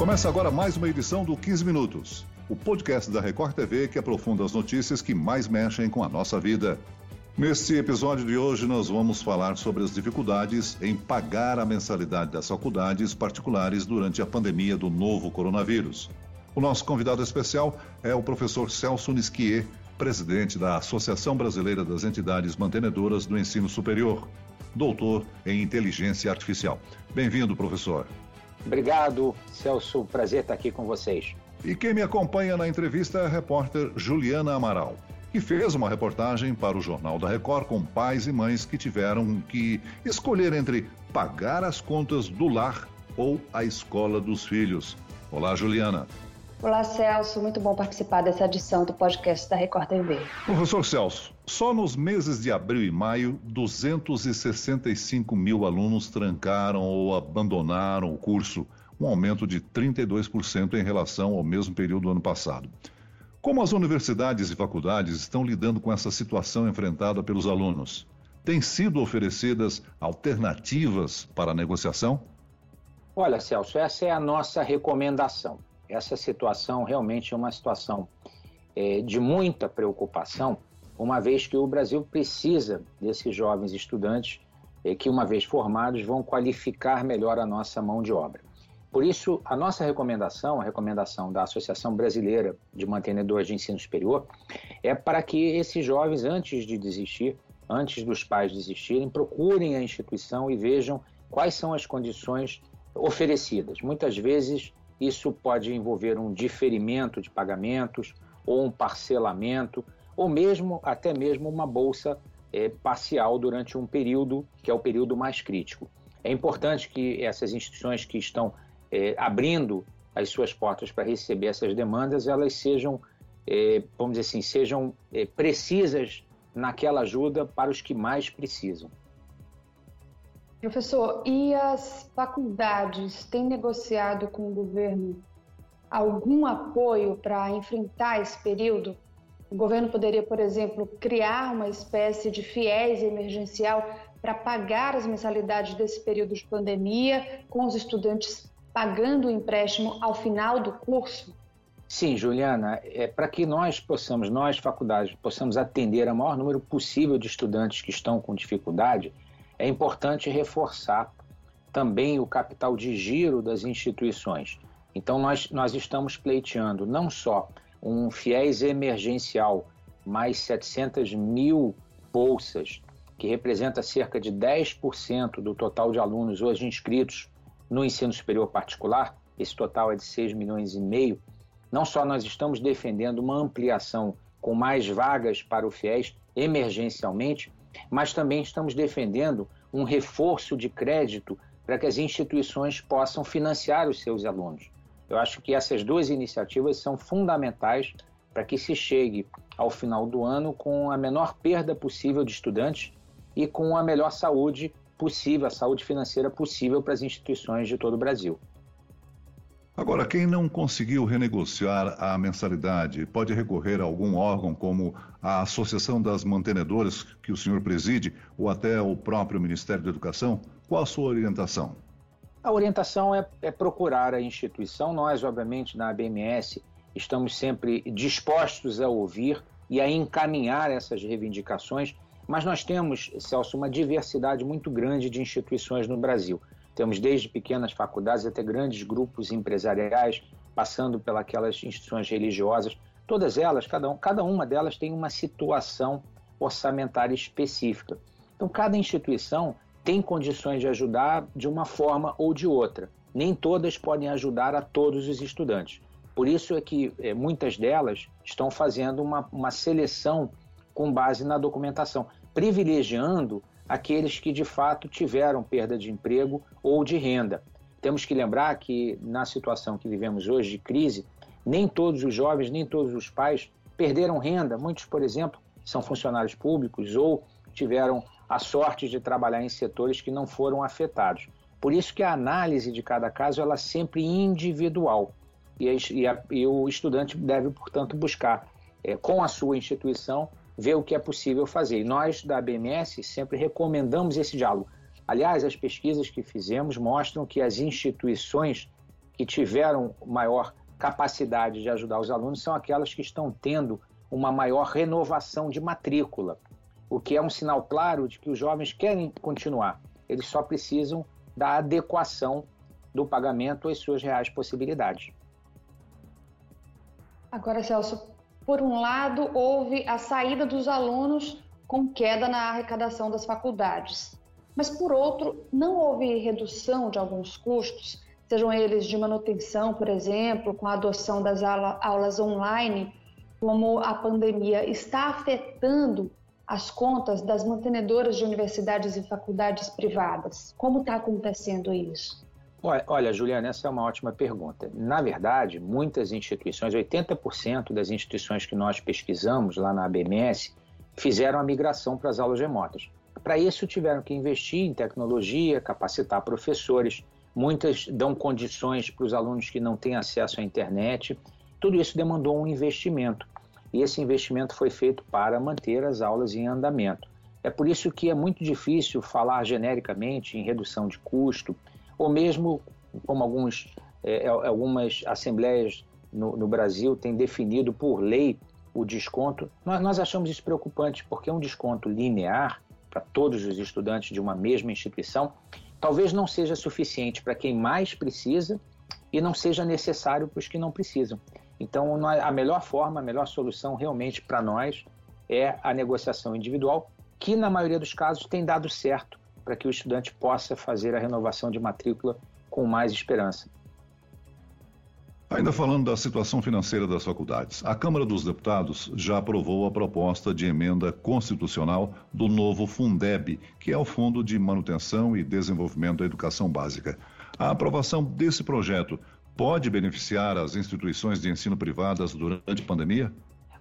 Começa agora mais uma edição do 15 Minutos, o podcast da Record TV que aprofunda as notícias que mais mexem com a nossa vida. Neste episódio de hoje, nós vamos falar sobre as dificuldades em pagar a mensalidade das faculdades particulares durante a pandemia do novo coronavírus. O nosso convidado especial é o professor Celso Nisquier, presidente da Associação Brasileira das Entidades Mantenedoras do Ensino Superior, doutor em Inteligência Artificial. Bem-vindo, professor. Obrigado, Celso. Prazer estar aqui com vocês. E quem me acompanha na entrevista é a repórter Juliana Amaral, que fez uma reportagem para o Jornal da Record com pais e mães que tiveram que escolher entre pagar as contas do lar ou a escola dos filhos. Olá, Juliana. Olá, Celso. Muito bom participar dessa edição do podcast da Record TV. Professor Celso, só nos meses de abril e maio, 265 mil alunos trancaram ou abandonaram o curso, um aumento de 32% em relação ao mesmo período do ano passado. Como as universidades e faculdades estão lidando com essa situação enfrentada pelos alunos? Têm sido oferecidas alternativas para a negociação? Olha, Celso, essa é a nossa recomendação essa situação realmente é uma situação é, de muita preocupação, uma vez que o Brasil precisa desses jovens estudantes é, que, uma vez formados, vão qualificar melhor a nossa mão de obra. Por isso, a nossa recomendação, a recomendação da Associação Brasileira de Mantenedores de Ensino Superior, é para que esses jovens, antes de desistir, antes dos pais desistirem, procurem a instituição e vejam quais são as condições oferecidas. Muitas vezes isso pode envolver um diferimento de pagamentos ou um parcelamento ou mesmo até mesmo uma bolsa é, parcial durante um período que é o período mais crítico. É importante que essas instituições que estão é, abrindo as suas portas para receber essas demandas, elas sejam, é, vamos dizer assim, sejam precisas naquela ajuda para os que mais precisam. Professor, e as faculdades têm negociado com o governo algum apoio para enfrentar esse período? O governo poderia, por exemplo, criar uma espécie de fiéis emergencial para pagar as mensalidades desse período de pandemia, com os estudantes pagando o empréstimo ao final do curso? Sim, Juliana, é para que nós possamos, nós faculdades, possamos atender ao maior número possível de estudantes que estão com dificuldade, é importante reforçar também o capital de giro das instituições. Então, nós, nós estamos pleiteando não só um fiéis emergencial, mais 700 mil bolsas, que representa cerca de 10% do total de alunos hoje inscritos no ensino superior particular, esse total é de 6 milhões e meio. Não só nós estamos defendendo uma ampliação com mais vagas para o FIES emergencialmente, mas também estamos defendendo um reforço de crédito para que as instituições possam financiar os seus alunos. Eu acho que essas duas iniciativas são fundamentais para que se chegue ao final do ano com a menor perda possível de estudantes e com a melhor saúde possível, a saúde financeira possível para as instituições de todo o Brasil. Agora, quem não conseguiu renegociar a mensalidade pode recorrer a algum órgão, como a Associação das Mantenedoras, que o senhor preside, ou até o próprio Ministério da Educação? Qual a sua orientação? A orientação é, é procurar a instituição. Nós, obviamente, na ABMS, estamos sempre dispostos a ouvir e a encaminhar essas reivindicações, mas nós temos, Celso, uma diversidade muito grande de instituições no Brasil. Temos desde pequenas faculdades até grandes grupos empresariais, passando pelas instituições religiosas. Todas elas, cada, um, cada uma delas tem uma situação orçamentária específica. Então, cada instituição tem condições de ajudar de uma forma ou de outra. Nem todas podem ajudar a todos os estudantes. Por isso é que é, muitas delas estão fazendo uma, uma seleção com base na documentação, privilegiando aqueles que de fato tiveram perda de emprego ou de renda. Temos que lembrar que na situação que vivemos hoje de crise, nem todos os jovens, nem todos os pais perderam renda. Muitos, por exemplo, são funcionários públicos ou tiveram a sorte de trabalhar em setores que não foram afetados. Por isso que a análise de cada caso ela é sempre individual e, a, e, a, e o estudante deve, portanto, buscar é, com a sua instituição ver o que é possível fazer. E nós, da BMS, sempre recomendamos esse diálogo. Aliás, as pesquisas que fizemos mostram que as instituições que tiveram maior capacidade de ajudar os alunos são aquelas que estão tendo uma maior renovação de matrícula, o que é um sinal claro de que os jovens querem continuar. Eles só precisam da adequação do pagamento às suas reais possibilidades. Agora, Celso, por um lado, houve a saída dos alunos com queda na arrecadação das faculdades. Mas, por outro, não houve redução de alguns custos sejam eles de manutenção, por exemplo, com a adoção das aulas online, como a pandemia está afetando as contas das mantenedoras de universidades e faculdades privadas? Como está acontecendo isso? Olha, Juliana, essa é uma ótima pergunta. Na verdade, muitas instituições, 80% das instituições que nós pesquisamos lá na ABMS, fizeram a migração para as aulas remotas. Para isso, tiveram que investir em tecnologia, capacitar professores, muitas dão condições para os alunos que não têm acesso à internet. Tudo isso demandou um investimento e esse investimento foi feito para manter as aulas em andamento. É por isso que é muito difícil falar genericamente em redução de custo, ou mesmo como alguns, é, é algumas assembleias no, no, Brasil têm definido por lei o desconto. Nós, nós achamos isso preocupante, porque é um desconto linear para todos os estudantes de uma mesma instituição talvez não seja suficiente para quem mais precisa e não seja necessário para os que não precisam. Então, a melhor forma, a melhor solução realmente para nós é a negociação individual, que na maioria dos casos tem dado certo para que o estudante possa fazer a renovação de matrícula com mais esperança. Ainda falando da situação financeira das faculdades, a Câmara dos Deputados já aprovou a proposta de emenda constitucional do novo Fundeb, que é o Fundo de Manutenção e Desenvolvimento da Educação Básica. A aprovação desse projeto pode beneficiar as instituições de ensino privadas durante a pandemia?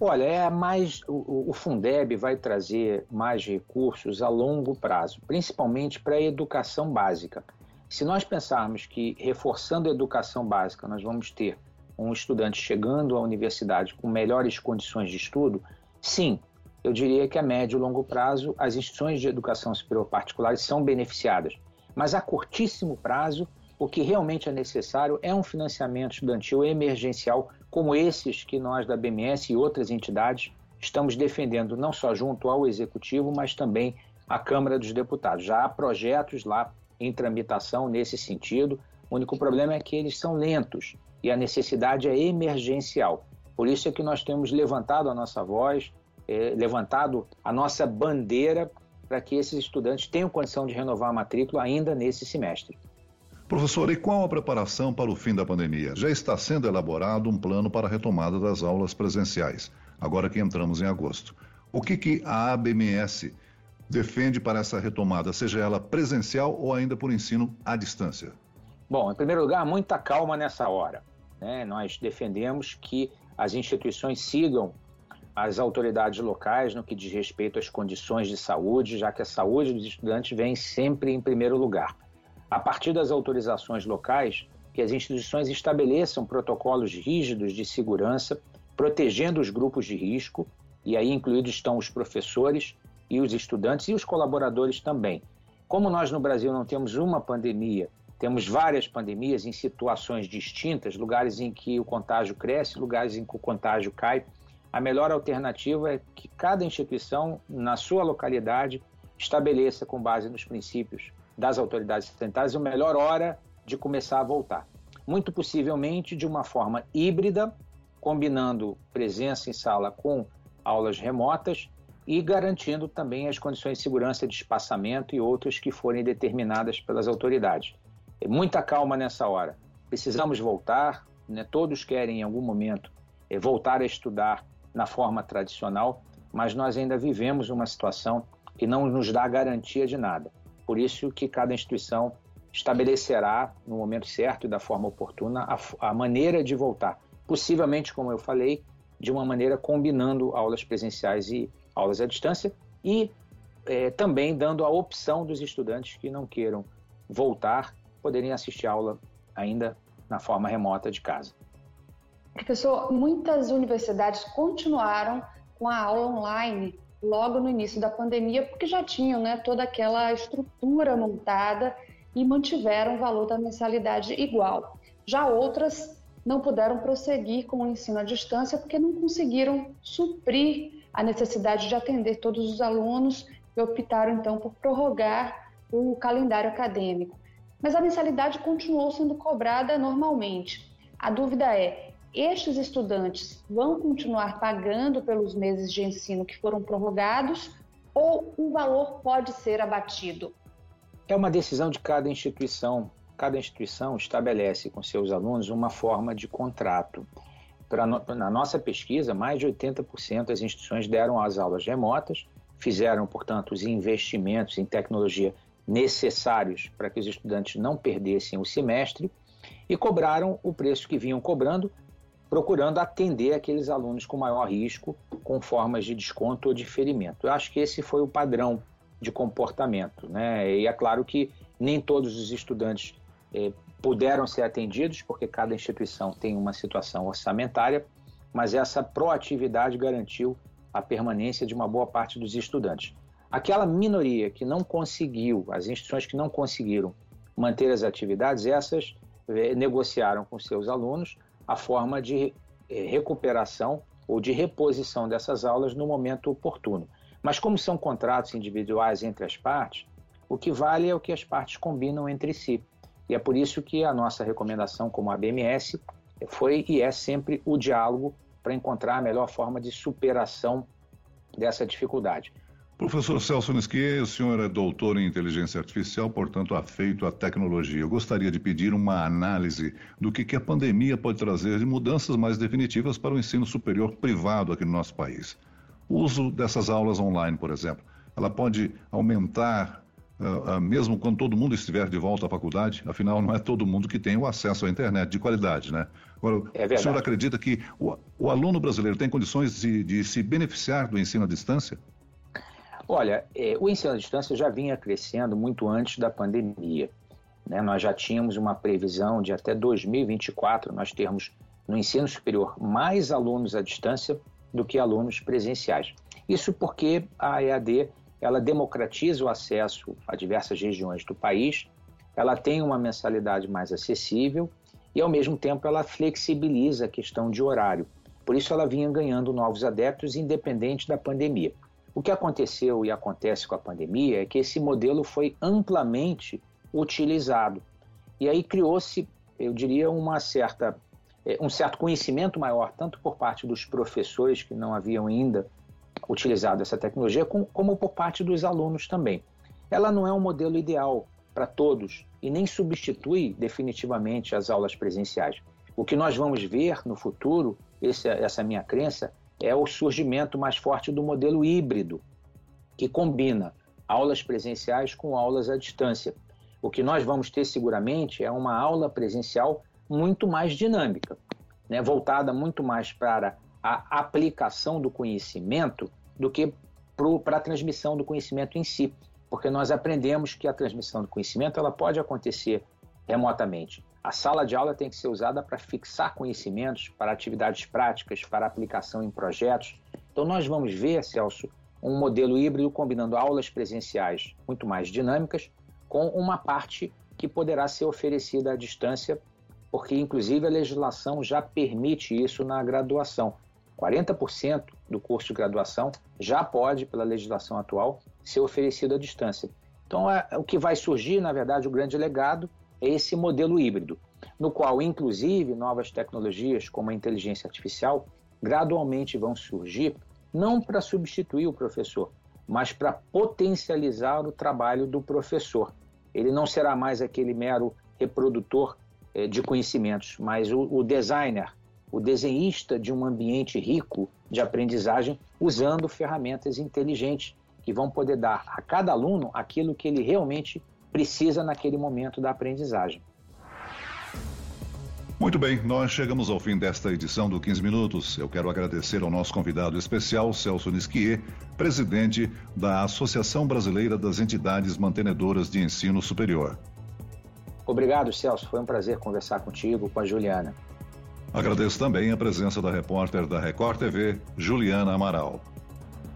Olha, é mais o, o Fundeb vai trazer mais recursos a longo prazo, principalmente para a educação básica. Se nós pensarmos que reforçando a educação básica nós vamos ter um estudante chegando à universidade com melhores condições de estudo, sim, eu diria que a médio e longo prazo as instituições de educação superior particulares são beneficiadas. Mas a curtíssimo prazo, o que realmente é necessário é um financiamento estudantil emergencial como esses que nós da BMS e outras entidades estamos defendendo, não só junto ao Executivo, mas também à Câmara dos Deputados. Já há projetos lá em tramitação nesse sentido. O único problema é que eles são lentos e a necessidade é emergencial. Por isso é que nós temos levantado a nossa voz, é, levantado a nossa bandeira para que esses estudantes tenham condição de renovar a matrícula ainda nesse semestre. Professor, e qual a preparação para o fim da pandemia? Já está sendo elaborado um plano para a retomada das aulas presenciais, agora que entramos em agosto. O que, que a ABMS defende para essa retomada, seja ela presencial ou ainda por ensino à distância? Bom, em primeiro lugar, muita calma nessa hora. Né? Nós defendemos que as instituições sigam as autoridades locais no que diz respeito às condições de saúde, já que a saúde dos estudantes vem sempre em primeiro lugar. A partir das autorizações locais, que as instituições estabeleçam protocolos rígidos de segurança, protegendo os grupos de risco, e aí incluídos estão os professores, e os estudantes e os colaboradores também. Como nós no Brasil não temos uma pandemia, temos várias pandemias em situações distintas, lugares em que o contágio cresce, lugares em que o contágio cai, a melhor alternativa é que cada instituição, na sua localidade, estabeleça, com base nos princípios das autoridades sanitárias, a melhor hora de começar a voltar. Muito possivelmente de uma forma híbrida, combinando presença em sala com aulas remotas e garantindo também as condições de segurança de espaçamento e outras que forem determinadas pelas autoridades. É muita calma nessa hora. Precisamos voltar, né? todos querem em algum momento é, voltar a estudar na forma tradicional, mas nós ainda vivemos uma situação que não nos dá garantia de nada. Por isso que cada instituição estabelecerá no momento certo e da forma oportuna a, a maneira de voltar. Possivelmente, como eu falei, de uma maneira combinando aulas presenciais e aulas à distância e é, também dando a opção dos estudantes que não queiram voltar poderem assistir aula ainda na forma remota de casa. Professor, muitas universidades continuaram com a aula online logo no início da pandemia, porque já tinham né, toda aquela estrutura montada e mantiveram o valor da mensalidade igual. Já outras não puderam prosseguir com o ensino à distância porque não conseguiram suprir a necessidade de atender todos os alunos e optaram então por prorrogar o calendário acadêmico. Mas a mensalidade continuou sendo cobrada normalmente. A dúvida é: estes estudantes vão continuar pagando pelos meses de ensino que foram prorrogados ou o valor pode ser abatido? É uma decisão de cada instituição. Cada instituição estabelece com seus alunos uma forma de contrato. Pra, na nossa pesquisa, mais de 80% das instituições deram as aulas remotas, fizeram, portanto, os investimentos em tecnologia necessários para que os estudantes não perdessem o semestre e cobraram o preço que vinham cobrando, procurando atender aqueles alunos com maior risco, com formas de desconto ou diferimento. Eu acho que esse foi o padrão de comportamento. Né? E é claro que nem todos os estudantes eh, puderam ser atendidos, porque cada instituição tem uma situação orçamentária, mas essa proatividade garantiu a permanência de uma boa parte dos estudantes. Aquela minoria que não conseguiu, as instituições que não conseguiram manter as atividades, essas eh, negociaram com seus alunos a forma de eh, recuperação ou de reposição dessas aulas no momento oportuno. Mas como são contratos individuais entre as partes, o que vale é o que as partes combinam entre si. E é por isso que a nossa recomendação como ABMS foi e é sempre o diálogo para encontrar a melhor forma de superação dessa dificuldade. Professor Celso Nisquier, o senhor é doutor em inteligência artificial, portanto afeito à tecnologia. Eu gostaria de pedir uma análise do que, que a pandemia pode trazer de mudanças mais definitivas para o ensino superior privado aqui no nosso país. O uso dessas aulas online, por exemplo, ela pode aumentar, uh, uh, mesmo quando todo mundo estiver de volta à faculdade? Afinal, não é todo mundo que tem o acesso à internet de qualidade, né? Agora, é o senhor acredita que o, o aluno brasileiro tem condições de, de se beneficiar do ensino à distância? Olha, é, o ensino à distância já vinha crescendo muito antes da pandemia. Né? Nós já tínhamos uma previsão de até 2024 nós termos no ensino superior mais alunos à distância do que alunos presenciais. Isso porque a EAD ela democratiza o acesso a diversas regiões do país, ela tem uma mensalidade mais acessível e, ao mesmo tempo, ela flexibiliza a questão de horário. Por isso, ela vinha ganhando novos adeptos, independente da pandemia. O que aconteceu e acontece com a pandemia é que esse modelo foi amplamente utilizado. E aí criou-se, eu diria, uma certa, é, um certo conhecimento maior, tanto por parte dos professores que não haviam ainda utilizado essa tecnologia, como por parte dos alunos também. Ela não é um modelo ideal para todos e nem substitui definitivamente as aulas presenciais. O que nós vamos ver no futuro, esse, essa é minha crença, é o surgimento mais forte do modelo híbrido, que combina aulas presenciais com aulas à distância. O que nós vamos ter seguramente é uma aula presencial muito mais dinâmica, né, voltada muito mais para a aplicação do conhecimento do que para a transmissão do conhecimento em si, porque nós aprendemos que a transmissão do conhecimento ela pode acontecer remotamente. A sala de aula tem que ser usada para fixar conhecimentos, para atividades práticas, para aplicação em projetos. Então, nós vamos ver, Celso, um modelo híbrido combinando aulas presenciais muito mais dinâmicas com uma parte que poderá ser oferecida à distância, porque, inclusive, a legislação já permite isso na graduação. 40% do curso de graduação já pode, pela legislação atual, ser oferecido à distância. Então, é, o que vai surgir, na verdade, o grande legado esse modelo híbrido, no qual, inclusive, novas tecnologias como a inteligência artificial gradualmente vão surgir, não para substituir o professor, mas para potencializar o trabalho do professor. Ele não será mais aquele mero reprodutor eh, de conhecimentos, mas o, o designer, o desenhista de um ambiente rico de aprendizagem usando ferramentas inteligentes que vão poder dar a cada aluno aquilo que ele realmente precisa naquele momento da aprendizagem. Muito bem, nós chegamos ao fim desta edição do 15 Minutos. Eu quero agradecer ao nosso convidado especial, Celso Nisquier, presidente da Associação Brasileira das Entidades Mantenedoras de Ensino Superior. Obrigado, Celso. Foi um prazer conversar contigo, com a Juliana. Agradeço também a presença da repórter da Record TV, Juliana Amaral.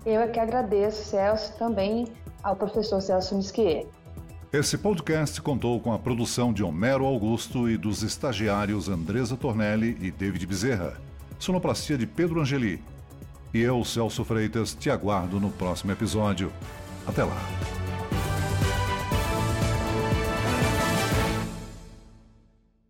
Eu é que agradeço, Celso, também ao professor Celso Nisquier. Esse podcast contou com a produção de Homero Augusto e dos estagiários Andresa Tornelli e David Bezerra, sonoplastia de Pedro Angeli. E eu, Celso Freitas, te aguardo no próximo episódio. Até lá.